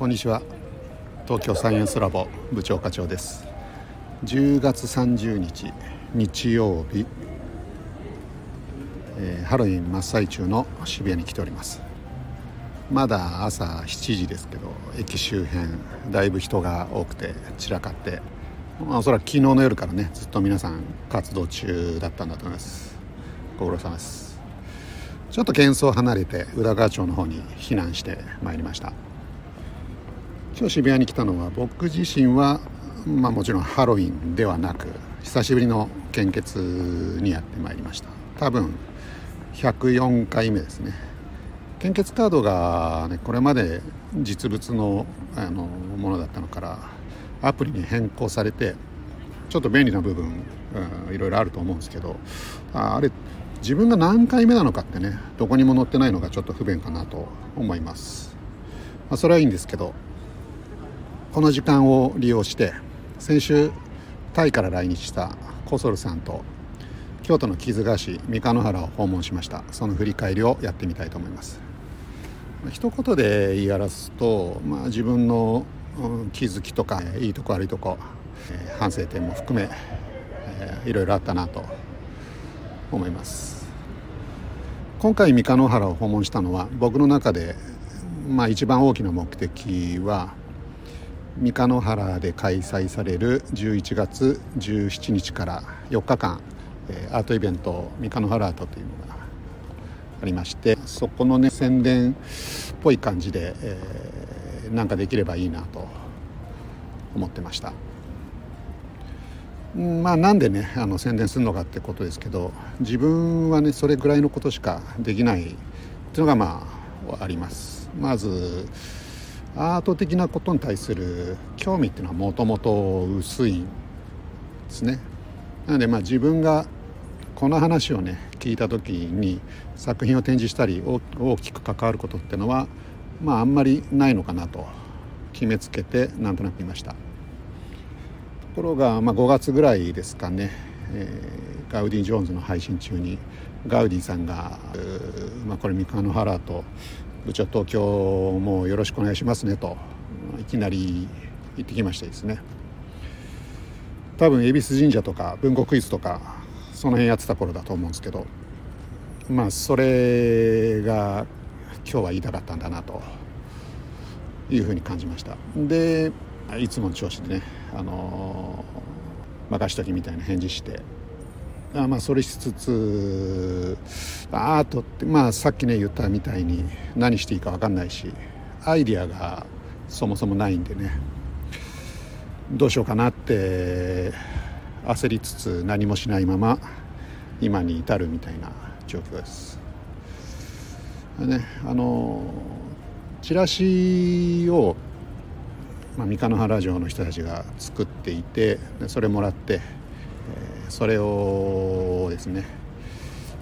こんにちは。東京サイエンスラボ部長課長です。10月30日日曜日、えー、ハロウィン真っ最中の渋谷に来ております。まだ朝7時ですけど駅周辺だいぶ人が多くて散らかって。まあ、おそらく昨日の夜からねずっと皆さん活動中だったんだと思います。ご苦労様です。ちょっと喧騒を離れて宇田川町の方に避難してまいりました。今日渋谷に来たのは僕自身はまあもちろんハロウィンではなく久しぶりの献血にやってまいりました。多分104回目ですね。献血カードが、ね、これまで実物のあのものだったのからアプリに変更されてちょっと便利な部分、うん、いろいろあると思うんですけどああれ自分が何回目なのかってねどこにも載ってないのがちょっと不便かなと思います、まあ、それはいいんですけどこの時間を利用して先週タイから来日したコソルさんと京都の木津川市三日野原を訪問しました。その振り返りをやってみたいと思います。一言で言い表すと、まあ、自分の気づきとかいいとこ悪いとこ反省点も含めいろいろあったなと思います。今回三日野原を訪問したのは僕の中で、まあ、一番大きな目的は三日野原で開催される11月17日から4日間アートイベント三日野原アートというのがありましてそこのね宣伝っぽい感じで、えー、なんかできればいいなと思ってました。まあなんでねあの宣伝するのかってことですけど自分はねそれぐらいのことしかできないっていうのがまあありますまずアート的なことに対する興味っていうのはもともと薄いんですね。なのでまあ自分がこの話をね聞いた時に作品を展示したり大きく関わることっていうのはまああんまりないのかなと決めつけてなんとなくいました。ところが、まあ、5月ぐらいですかね、えー、ガウディ・ジョーンズの配信中にガウディさんが「まあ、これ三河野原と部長東京もよろしくお願いしますね」といきなり言ってきましてですね。多分恵比寿神社とか文庫クイズとかその辺やってた頃だと思うんですけどまあそれが今日は言いたかったんだなというふうに感じました。でいつもの調子でねあの任しときみたいな返事してあまあそれしつつアートってまあさっきね言ったみたいに何していいか分かんないしアイディアがそもそもないんでねどうしようかなって焦りつつ何もしないまま今に至るみたいな状況です。ねあのチラシを、まあ、三日野原城の人たちが作っていてそれもらって、それをですね、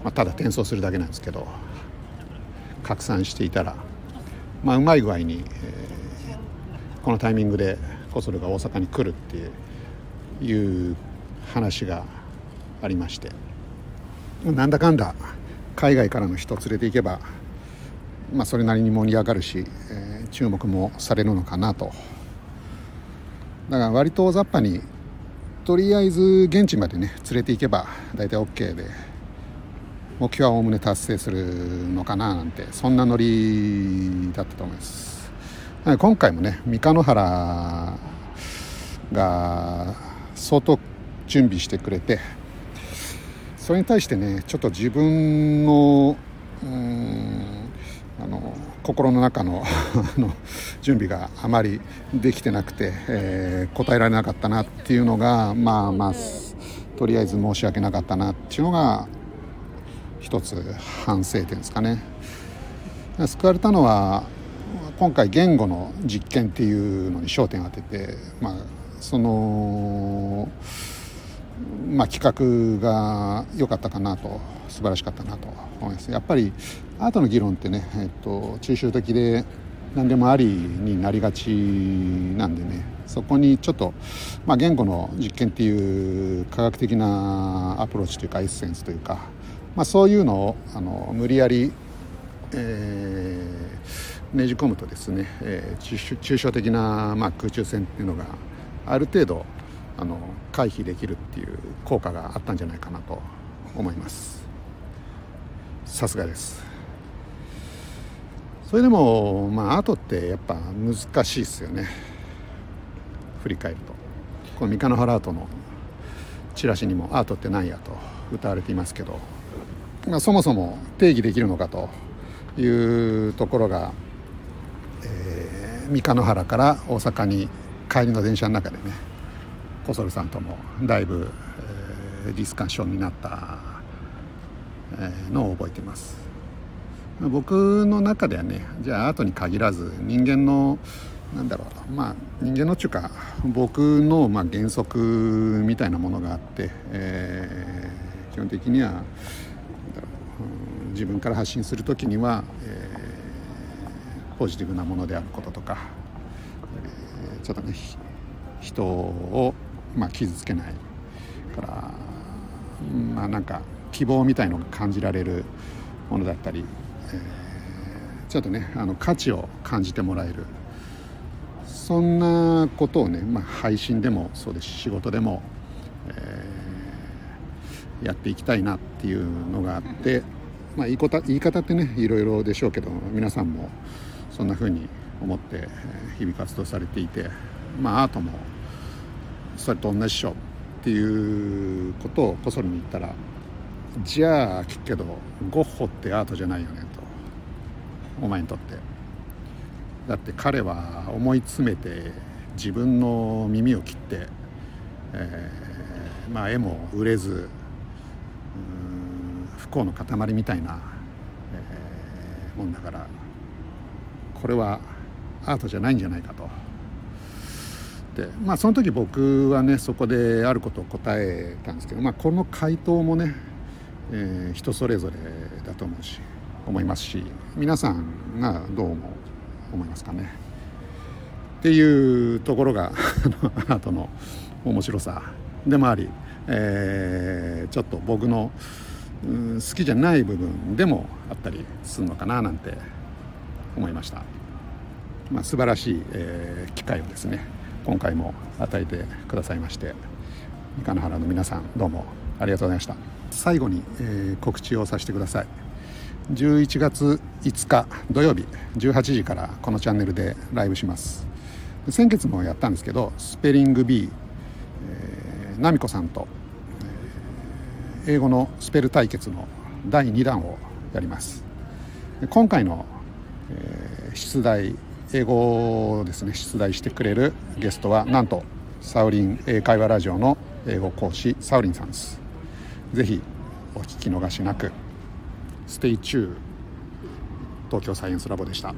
まあ、ただ転送するだけなんですけど拡散していたら、まあ、うまい具合に、えー、このタイミングでコソルが大阪に来るっていう話がありましてなんだかんだ海外からの人連れていけばまあ、それなりに盛り上がるし、えー、注目もされるのかなと。だから割と大雑把にとりあえず現地までね連れて行けば大体 OK で目標はおおむね達成するのかななんてそんなノリだったと思います。今回もね三日野原が相当準備してくれてそれに対してねちょっと自分のうんあの心の中の の準備があまりできてなくて、えー、答えられなかったなっていうのがまあまあとりあえず申し訳なかったなっていうのが一つ反省点ですかね。救われたのは今回言語の実験っていうのに焦点を当てて、まあ、その、まあ、企画が良かったかなと素晴らしかったなと思います。やっぱりアートの議論ってね、えっと、抽象的で何でもありになりがちなんでねそこにちょっと、まあ、言語の実験っていう科学的なアプローチというかエッセンスというか、まあ、そういうのをあの無理やり、えー、ねじ込むとですね、えー、抽象的な、まあ、空中戦っていうのがある程度あの回避できるっていう効果があったんじゃないかなと思います。さすがです。それでもまあアートってやっぱ難しいですよね。振り返ると。この三日野原アートのチラシにもアートって何やと歌われていますけど、まあ、そもそも定義できるのかというところが、えー、三日野原から大阪に帰りの電車の中でね小ソルさんともだいぶ、えー、ディスカッションになった、のを覚えてます。僕の中ではねじゃあアートに限らず人間のなんだろうまあ人間のっていうか僕のまあ原則みたいなものがあって、えー、基本的には、自分から発信する時には、えー、ポジティブなものであることとか、えー、ちょっとね人をまあ傷つけないからまあなんか希望みたいのが感じられるものだったり、えー、ちょっとねあの価値を感じてもらえる。そんなことをね、まあ、配信でもそうですし仕事でも、えー、やっていきたいなっていうのがあって、まあ、言い方言い方ってねいろいろでしょうけど皆さんもそんな風に思って日々活動されていて、まあ、アートもそれと同じっしょっていうことをこそりに言ったらじゃあ聞くけどゴッホってアートじゃないよねとお前にとって。だって彼は思い詰めて自分の耳を切って、えー、まあ、絵も売れず不幸の塊みたいな、えー、もんだからこれはアートじゃないんじゃないかと。でまあその時僕はねそこであることを答えたんですけど、まあ、この回答もね、えー、人それぞれだと思うし思いますし皆さんがどう思う思いますかね。っていうところがアートの面白さでもあり、えー、ちょっと僕の、うん、好きじゃない部分でもあったりするのかななんて思いました。まあ、素晴らしい、えー、機会をですね今回も与えてくださいまして三河原の皆さんどうもありがとうございました。最後に、えー、告知をさせてください。11月5日土曜日18時からこのチャンネルでライブします。先月もやったんですけどスペリング B、えー、ナミコさんと、えー、英語のスペル対決の第2弾をやります。今回の、えー、出題英語をですね出題してくれるゲストはなんとサウリン英会話ラジオの英語講師サウリンさんです。ぜひお聞き逃しなく Stay tuned 東京サイエンスラボでした。